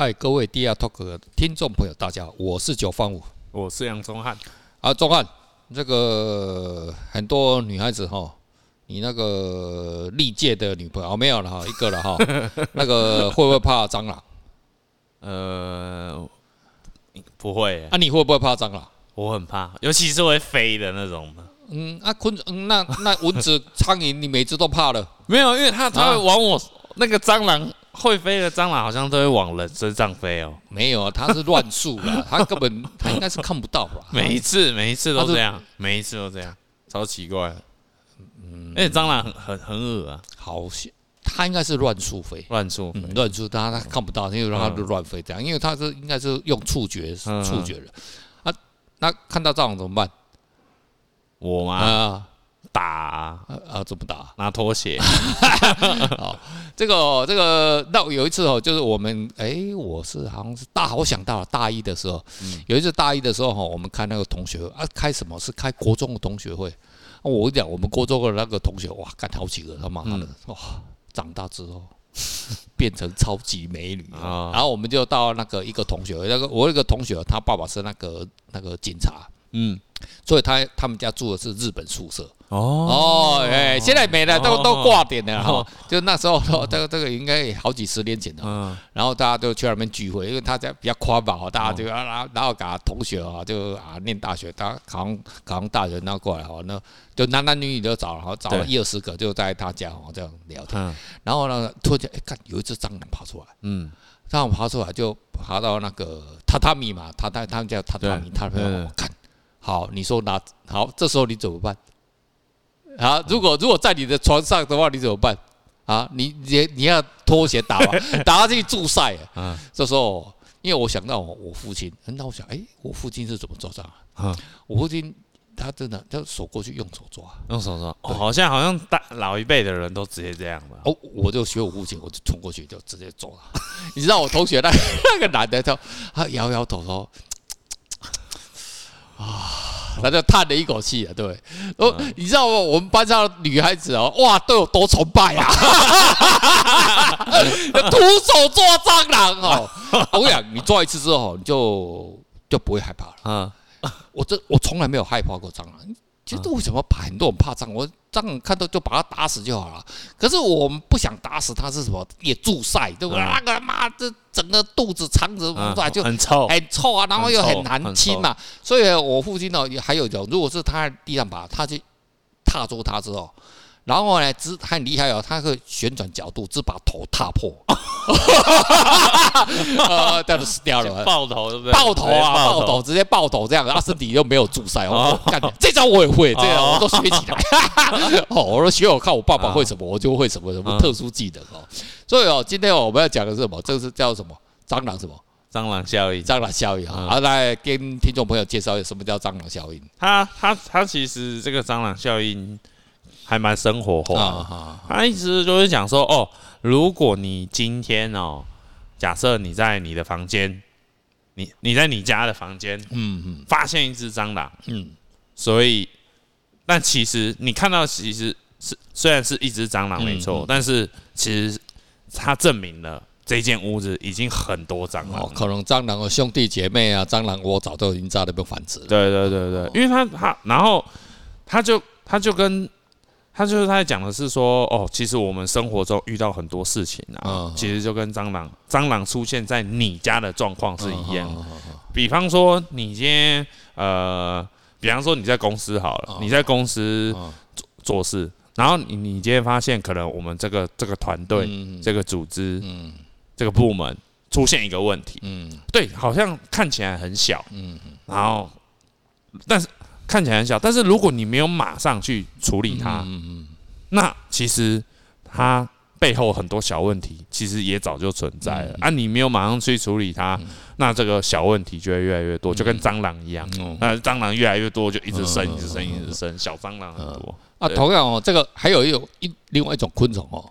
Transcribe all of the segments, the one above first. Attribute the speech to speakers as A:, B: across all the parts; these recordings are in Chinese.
A: 嗨，各位 DR Talk 的听众朋友，大家好，我是九方五，
B: 我是杨宗翰。
A: 啊，宗翰，这个很多女孩子哈，你那个历届的女朋友、哦、没有了哈，一个了哈，那个会不会怕蟑螂？
B: 呃，不会。
A: 啊，你会不会怕蟑螂？
B: 我很怕，尤其是会飞的那种。
A: 嗯，啊，昆，嗯，那那蚊子、苍蝇，你每次都怕了？
B: 没有，因为它它会往我、啊、那个蟑螂。会飞的蟑螂好像都会往人身上飞哦。
A: 没有啊，它是乱数啦，它根本它应该是看不到吧？
B: 每一次每一次都这样，每一次都这样，超奇怪。嗯，而且蟑螂很很很恶啊。
A: 好像它应该是乱数飞，
B: 乱数
A: 乱数，它它看不到，因为它就乱飞这样，因为它是应该是用触觉触觉的。啊，那看到蟑螂怎么办？
B: 我吗？啊。打啊，
A: 啊怎么打？
B: 拿拖鞋。
A: 好，这个这个，那有一次哦，就是我们哎，我是好像是大，我想到了大一的时候，有一次大一的时候哈，我们开那个同学会啊，开什么是开国中的同学会？我跟你讲，我们国中的那个同学哇，干好几个他妈的哇，长大之后变成超级美女啊！然后我们就到那个一个同学会，那个我那个同学他爸爸是那个那个警察，嗯，所以他他们家住的是日本宿舍。哦。哦，哎，现在没了，都都挂点了。哈。就那时候，这个这个应该好几十年前了。然后大家就去那边聚会，因为他家比较宽吧，大家就啊，然后然后给他同学啊，就啊念大学，他考上考上大学，然后过来哈，那就男男女女都找了，哈，找了一二十个，就在他家哦这样聊天。然后呢，突然间哎，看有一只蟑螂爬出来，嗯，蟑螂爬出来就爬到那个榻榻米嘛，榻榻他们叫榻榻米，榻榻米，看好，你说拿好，这时候你怎么办？啊，如果如果在你的床上的话，你怎么办？啊，你你你要拖鞋打吧，打下去助赛。嗯，这时候，因为我想到我父亲，那我想，哎，我父亲是怎么做这样？嗯，我父亲他真的，他手过去用手抓，
B: 用手抓。哦，好像好像大老一辈的人都直接这样吧。
A: 哦，我就学我父亲，我就冲过去就直接抓他。你知道我同学那那个男的，他他摇摇头说，啊。他就叹了一口气啊，对，哦，你知道吗？我们班上的女孩子哦，哇，都有多崇拜啊！徒手抓蟑螂哦，我跟你讲，你抓一次之后，你就就不会害怕了。嗯，我这我从来没有害怕过蟑螂。其实为什么怕很多人怕蟑螂？我蟑螂看到就把它打死就好了。可是我们不想打死它是什么？也助晒，对不对？那个妈这整个肚子肠子出来就很臭，很臭啊，然后又很难清嘛。所以我父亲呢，还有一种，如果是他在地上爬，他去踏住它之后。然后呢，只很厉害哦，他会旋转角度，只把头踏破，呃，这样就死掉了。
B: 爆头对不对？
A: 爆头啊，爆头，直接爆头这样，然后身体又没有助晒哦。干，这招我也会，这招我都学起来。哦，我说学我看我爸爸会什么，我就会什么什么特殊技能哦。所以哦，今天我们要讲的是什么？这个是叫什么？蟑螂什么？
B: 蟑螂效应。
A: 蟑螂效应啊！好，来跟听众朋友介绍一下什么叫蟑螂效应。
B: 它它它其实这个蟑螂效应。还蛮生活化的，他意思就是讲说，哦，如果你今天哦，假设你在你的房间，你你在你家的房间，嗯嗯，发现一只蟑螂，嗯，所以，但其实你看到其实是虽然是一只蟑螂没错，但是其实它证明了这间屋子已经很多蟑螂，
A: 可能蟑螂的兄弟姐妹啊，蟑螂窝早都已经在那边繁殖了，
B: 对对对对，因为他他然后他就他就跟。他就是他在讲的是说，哦，其实我们生活中遇到很多事情啊，其实就跟蟑螂蟑螂出现在你家的状况是一样。比方说，你今天呃，比方说你在公司好了，你在公司做做事，然后你你今天发现可能我们这个这个团队、这个组织、这个部门出现一个问题，嗯，对，好像看起来很小，嗯，然后但是。看起来很小，但是如果你没有马上去处理它，嗯嗯，那其实它背后很多小问题，其实也早就存在了。啊，你没有马上去处理它，那这个小问题就会越来越多，就跟蟑螂一样。那蟑螂越来越多，就一直生，一直生，一直生，小蟑螂很多。
A: 啊，同样哦，这个还有一种一另外一种昆虫哦，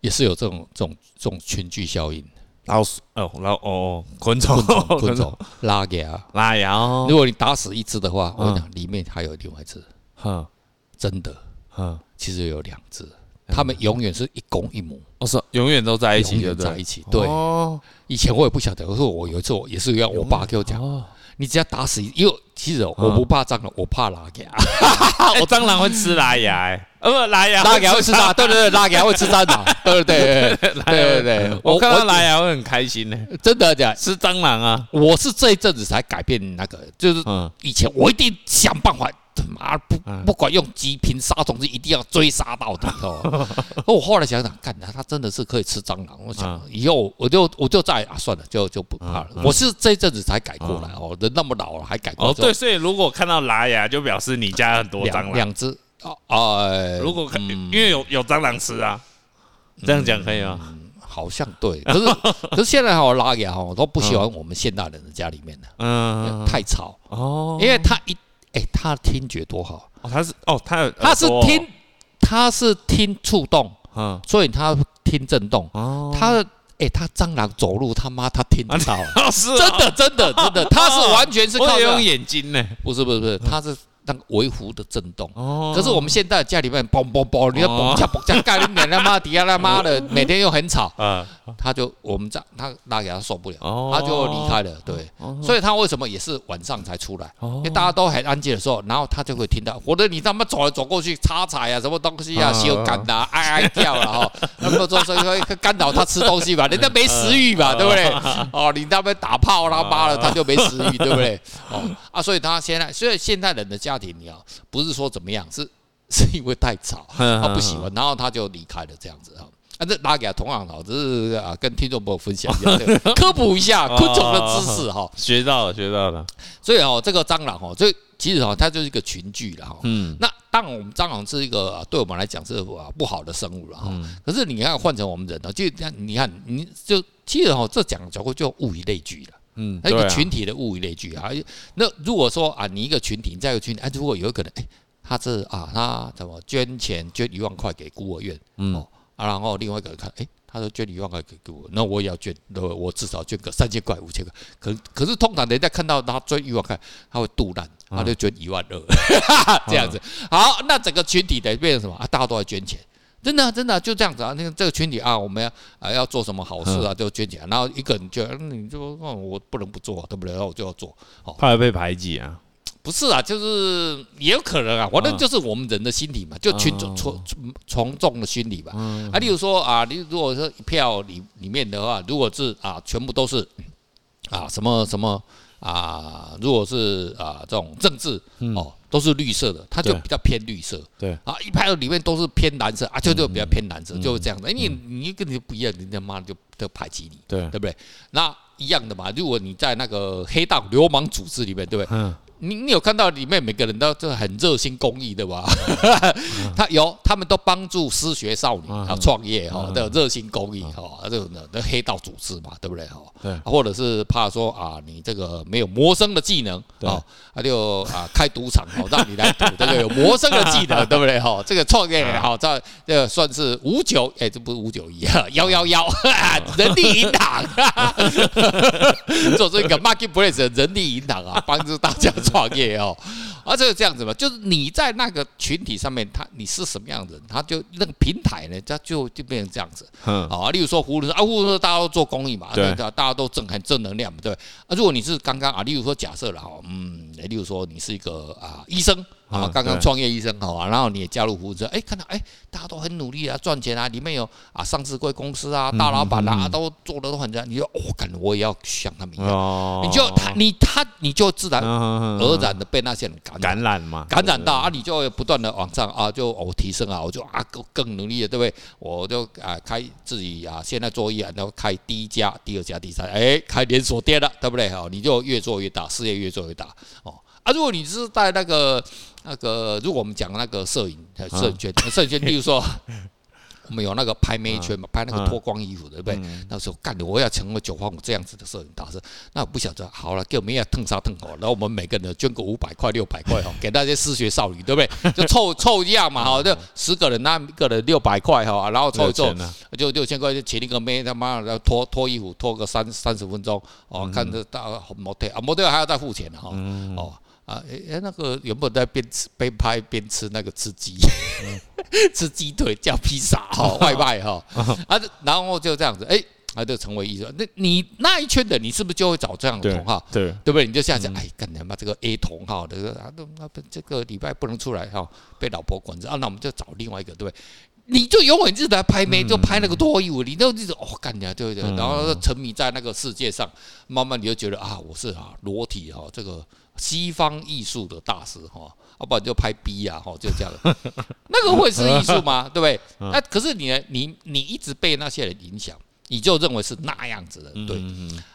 A: 也是有这种这种这种群聚效应。
B: 老鼠。哦，老哦，昆虫，
A: 昆虫，拉牙，
B: 拉牙。
A: 如果你打死一只的话，我跟你讲，里面还有另外一只。哼，真的，哼，其实有两只，他们永远是一公一母，
B: 我说永远都在一起，
A: 永远在一起。对，以前我也不晓得，我说我有一次我也是一样，我爸给我讲，你只要打死，因为其实我不怕蟑螂，我怕拉牙，
B: 我 蟑螂会吃拉牙，呃不，拉牙
A: 拉牙会吃蟑，对对对，拉牙会吃蟑螂，对对对对对对，
B: 我看到拉牙会很开心呢，
A: 真的讲
B: 吃蟑螂啊，
A: 我是这一阵子才改变那个，就是以前我一定想办法。他妈不不管用极频杀虫剂，一定要追杀到底哦。我后来想想，干他他真的是可以吃蟑螂。我想以后我就我就再啊算了，就就不怕了。我是这一阵子才改过来哦，人那么老了还改
B: 过对，所以如果看到拉牙，就表示你家很多蟑螂。
A: 两只哦哦，
B: 如果因为有有蟑螂吃啊，这样讲可以吗？
A: 好像对，可是 可是现在哈拉牙哈都不喜欢我们现代人的家里面的，嗯，太吵哦，因为他一。哎，他听觉多好
B: 哦！他是哦，他
A: 他是听，他是听触动，嗯，所以他听震动。哦，他哎，他蟑螂走路，他妈他听得到，真的真的真的，他是完全是 靠
B: 用眼睛呢，
A: 不是不是不是，他是。那个微幅的震动，可是我们现在家里面嘣嘣嘣，你要嘣下嘣下盖，你脸他妈底下他妈的每天又很吵，他就我们这他拉给他受不了，他就离开了。对，所以他为什么也是晚上才出来？因为大家都很安静的时候，然后他就会听到，或者你他妈走来走过去插彩啊，什么东西啊，修干呐，哀哀叫了哈，那么多所以说干扰他吃东西吧，人家没食欲嘛，对不对？哦，你那边打炮他妈的，他就没食欲，对不对？哦啊，所以他现在，所以现在人的家。家庭你要不是说怎么样，是 是因为太吵，他 不喜欢，然后他就离开了这样子哈。啊，这拿给他同样好，只是啊跟听众朋友分享一下，科普一下昆虫的知识哈。
B: 学到了，学到了。
A: 所以哦，这个蟑螂哦，所以其实哦，它就是一个群聚了哈。嗯。那当然，我们蟑螂是一个对我们来讲是啊不好的生物了哈。可是你看换成我们人呢，就你看你就其实哦，这讲讲过就物以类聚了。嗯，那一个群体的物以类聚啊。那如果说啊，你一个群体，你再一个群体，哎，如果有可能，哎，他是啊，他怎么捐钱捐一万块给孤儿院，嗯，啊，然后另外一个人看，哎，他说捐一万块给孤儿，那我也要捐，那我至少捐个三千块、五千块。可可是通常人家看到他捐一万块，他会肚烂，他就捐一万二，这样子。好，那整个群体得变成什么啊？大家都在捐钱。真的，真的就这样子啊！那个这个群体啊，我们要啊要做什么好事啊，就捐钱。然后一个人就，你就我不能不做，对不对？然后我就要做。
B: 哦怕被排挤啊？
A: 不是啊，就是也有可能啊。反正就是我们人的心理嘛，就群众从从众的心理吧。啊，例如说啊，你如果说一票里里面的话，如果是啊，全部都是啊什么什么啊，如果是啊这种政治哦。都是绿色的，它就比较偏绿色。对啊，一排里面都是偏蓝色啊，就就比较偏蓝色，就是这样的。你你跟你不一样，人家妈就就排挤你，对对不对？那一样的嘛。如果你在那个黑道流氓组织里面，对不对？你你有看到里面每个人都就很热心公益的吧？他有，他们都帮助失学少女啊创业哈，的热心公益哈，这种的那黑道组织嘛，对不对哈？对，或者是怕说啊，你这个没有谋生的技能啊，他就啊开赌场哦，让你来赌，这个有谋生的技能，对不对哈？这个创业好，这这个算是五九哎，这不是五九一啊，幺幺幺人力银行，做这个 marketplace 人力银行啊，帮助大家。创业哦，而这是这样子嘛，就是你在那个群体上面，他你是什么样的人，他就那个平台呢，他就就变成这样子。嗯，啊，例如说葫芦啊，葫芦大家都做公益嘛，对，大家都正很正能量嘛，对。啊，如果你是刚刚啊，例如说假设了哈，嗯，例如说你是一个啊医生。啊，刚刚创业医生好啊，然后你也加入服务车，哎，看到哎，大家都很努力啊，赚钱啊，里面有啊上市贵公司啊，大老板啊，都做的都很这样，你就哦，感觉我也要像他们一样，你就他你他你就自然而然的被那些人感
B: 感染嘛，
A: 感染到啊，你就会不断的往上啊，就我提升啊，我就啊更更努力了，对不对？我就啊开自己啊，现在做医然后开第一家、第二家、第三，哎，开连锁店了，对不对？好，你就越做越大，事业越做越大哦。啊，如果你是在那个那个，如果我们讲那个摄影摄影圈，摄影圈，比如说我们有那个拍妹圈嘛，拍那个脱光衣服的，对不对？那时候干的，我要成为九方五这样子的摄影大师，那我不晓得，好了，给我们也蹭杀蹭火，然后我们每个人捐个五百块、六百块哈，给那些失学少女，对不对？就凑凑一样嘛，哈，就十个人，那一个人六百块哈，然后凑一凑，就六千块，就请一个妹他妈的脱脱衣服脱个三三十分钟，哦，看着大模特啊，模特还要再付钱的哈，哦。啊，哎哎，那个有没有在边吃边拍边吃那个吃鸡，吃鸡腿叫披萨哈 外卖哈 啊，然后就这样子，哎，他就成为艺术。那你那一圈的你是不是就会找这样的同号？
B: 对
A: 对不对？你就下次哎，干他妈这个 A 同号的啊，那这个礼拜不能出来哈，被老婆管着啊，那我们就找另外一个，对不对？你就永远一直在拍妹，就拍那个脱衣舞，你都一直哦干呀，对不对？然后沉迷在那个世界上，慢慢你就觉得啊，我是啊裸体哈，这个西方艺术的大师哈，要不然就拍 B 呀哈，就这样。那个会是艺术吗？对不对？那 可是你？你你一直被那些人影响，你就认为是那样子的，对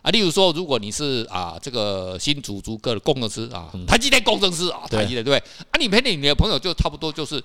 A: 啊。例如说，如果你是啊这个新竹竹科的工程师啊，台积电工程师啊，台积电对不对？啊，你陪你你的朋友就差不多就是。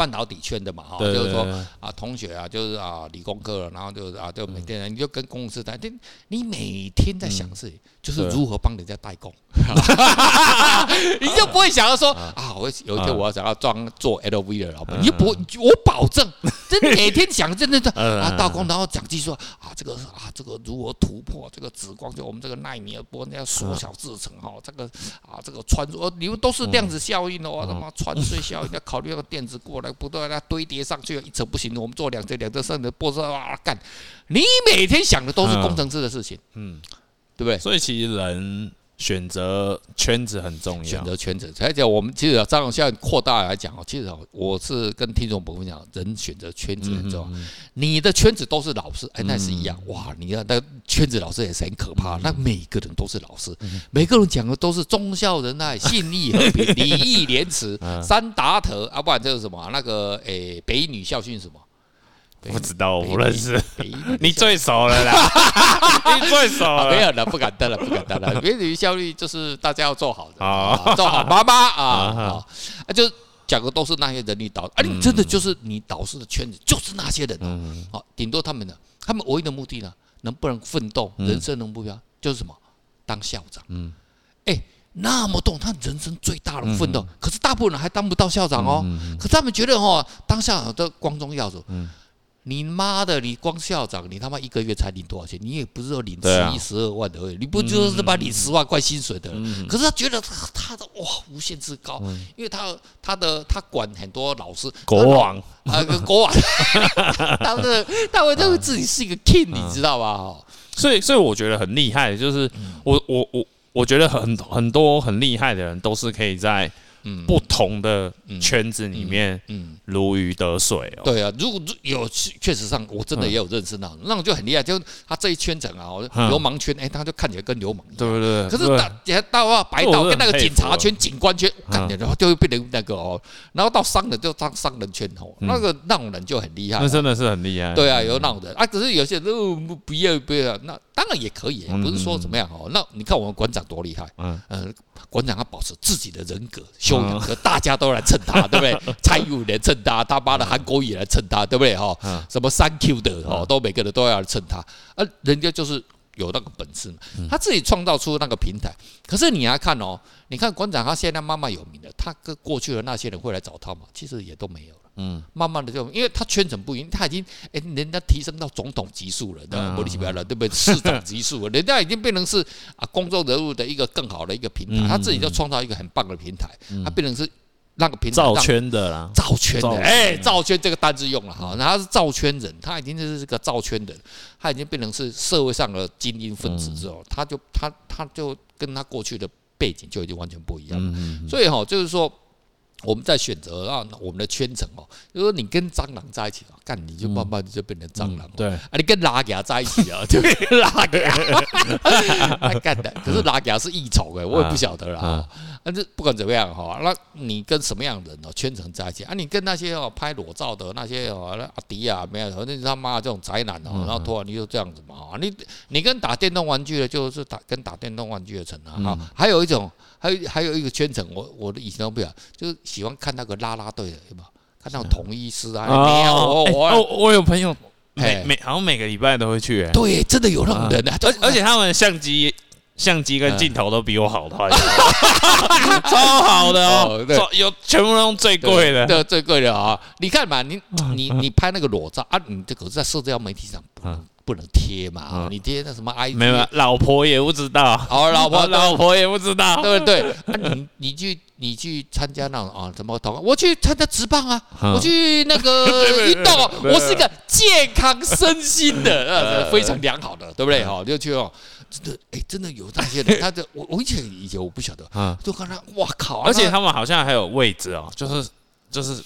A: 半导体圈的嘛，哈，就是说啊，同学啊，就是啊，理工科，然后就是啊，就每天你就跟公司谈，你你每天在想事情，就是如何帮人家代工，你就不会想要说啊，我有一天我要想要装做 LV 的老板，你就不会，我保证，真的每天想，真的在 啊，道光，然后讲技术啊，这个啊，这个如何突破这个紫光，就我们这个纳米波那要缩小制成哈，这个啊，这个穿梭，你们都是量子效应的，哇他妈穿隧效应要考虑那个电子过来。不断的堆叠上去，一层不行，我们做两层，两层剩的波色哇干！你每天想的都是工程师的事情，嗯，对不对？
B: 所以其实人选择圈子很重要，
A: 选择圈子。而且我们其实张总现在扩大来讲哦，其实我是跟听众朋友讲，人选择圈子很重要。你的圈子都是老师，哎，那是一样哇！你看那圈子老师也是很可怕，那每个人都是老师，每个人讲的都是忠孝仁爱、信义和平、礼义廉耻、三达特啊，不然这是什么？那个诶，北女校训什么？
B: 不知道，我不认识。你最熟了啦，你最熟了。
A: 没有了，不敢当了，不敢当了。北一女效率就是大家要做好的，做好妈妈啊啊，就讲的都是那些人力导，啊，你真的就是你导师的圈子就是那些人哦。好，顶多他们的，他们唯一的目的呢，能不能奋斗，人生的目标就是什么？当校长。嗯，哎，那么多他人生最大的奋斗，可是大部分人还当不到校长哦。可是他们觉得哦，当校长的光宗耀祖。你妈的！你光校长，你他妈一个月才领多少钱？你也不是说领十一、十二万的而已，你不就是把领十万块薪水的？可是他觉得他他的哇无限之高，因为他他的他管很多老师，
B: 国王
A: 啊，国王，他的他会认为自己是一个 king，你知道吧？
B: 所以所以我觉得很厉害，就是我我我我觉得很很多很厉害的人都是可以在。嗯，不同的圈子里面，嗯，如鱼得水哦。
A: 对啊，如果有确实上，我真的也有认识那种，那种就很厉害，就他这一圈层啊，流氓圈，哎，他就看起来跟流氓一样，对不对？可是到到啊白道跟那个警察圈、警官圈，感觉就会变成那个哦，然后到商人就当商人圈哦，那个那种人就很厉害，
B: 那真的是很厉害。
A: 对啊，有那种人。啊，可是有些人都不要不要，那当然也可以，不是说怎么样哦。那你看我们馆长多厉害，嗯嗯。馆长要保持自己的人格修养，和大家都来蹭他，对不对？蔡英文来蹭他，他妈的韩国也来蹭他，对不对？哈，什么三 Q 的哦，都每个人都要来蹭他，而人家就是有那个本事嘛，他自己创造出那个平台。可是你来看哦，你看馆长他现在慢慢有名了，他跟过去的那些人会来找他吗？其实也都没有。嗯，慢慢的就，因为他圈层不一样，他已经哎，人家提升到总统级数了，对吧？莫名其妙了，对不对？市长级数了，人家已经变成是啊，公众人物的一个更好的一个平台，他自己就创造一个很棒的平台，他变成是那个平台
B: 造圈的啦，
A: 造圈的，哎，造圈这个单字用了哈，他是造圈人，他已经就是这个造圈的，他已经变成是社会上的精英分子之后，他就他他就跟他过去的背景就已经完全不一样了，所以哈，就是说。我们在选择让我们的圈层哦，就是说你跟蟑螂在一起啊，干你就慢慢就变成蟑螂。对啊，你跟拉牙在一起啊，就变拉牙。还 干的，可是拉牙是异虫哎，我也不晓得啦。但是不管怎么样哈，那你跟什么样的人哦圈层在一起啊？你跟那些哦拍裸照的那些哦阿迪啊，没有，那他妈这种宅男哦，然后突然你就这样子嘛？你你跟打电动玩具的，就是打跟打电动玩具的成啊。好，还有一种。还有还有一个圈层，我我的以前都不晓，就是喜欢看那个啦啦队的，有没有？看那种统一师啊，没有我
B: 我。我有朋友每每好像每个礼拜都会去，
A: 对，真的有那种人啊，
B: 而而且他们相机相机跟镜头都比我好，超好的哦，有全部都用最贵的，
A: 对，最贵的啊！你看嘛，你 你你拍那个裸照啊，你这个是在社交媒体上。不不能贴嘛，啊，你贴那什么 I，
B: 没有，老婆也不知道，
A: 好，老婆
B: 老婆也不知道，
A: 对不对？你你去你去参加那种啊，什么同？我去参加职棒啊，我去那个 运动，我是一个健康身心的，呃，非常良好的，对不对？哈，就去哦。真的，哎，真的有那些人，他的我我以前以前我不晓得，啊，就看他，哇靠！
B: 而且他们好像还有位置哦，就是就是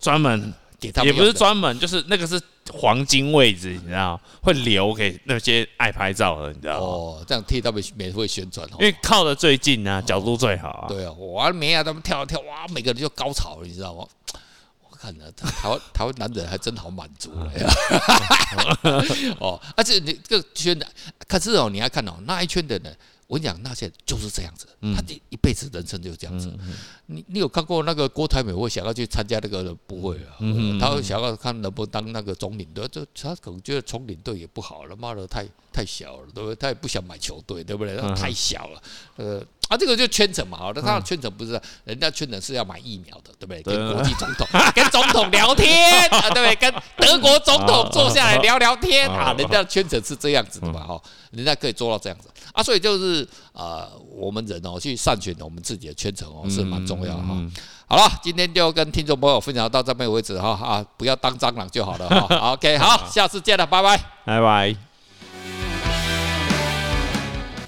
B: 专门给他们，也不是专门，就是那个是黄金位置，你知道，会留给那些爱拍照的，你知道
A: 哦，这样替他们免费宣传，
B: 因为靠的最近啊，角度最好啊。
A: 对啊，哇，没啊，他们跳一跳，哇，每个人就高潮了，你知道吗？我看了台湾 台湾男人还真好满足呀！哦，而且你这个圈的，可是哦，你还看哦那一圈的人，我跟你讲，那些就是这样子，他这一辈子人生就是这样子。你你有看过那个郭台铭会想要去参加那个不会啊？他会想要看能不能当那个总领队，就他可能觉得总领队也不好了，妈的太太小了，对不对？他也不想买球队，对不对？太小了，呃。啊，这个就圈层嘛，好，那他的圈层不是，人家圈层是要买疫苗的，对不对？跟国际总统、跟总统聊天啊，对不对？跟德国总统坐下来聊聊天啊，人家圈层是这样子的嘛，哈，人家可以做到这样子啊，所以就是呃，我们人哦去善选我们自己的圈层哦是蛮重要哈。好了，今天就跟听众朋友分享到这边为止哈啊，不要当蟑螂就好了哈。OK，好，下次见了，拜拜，
B: 拜拜。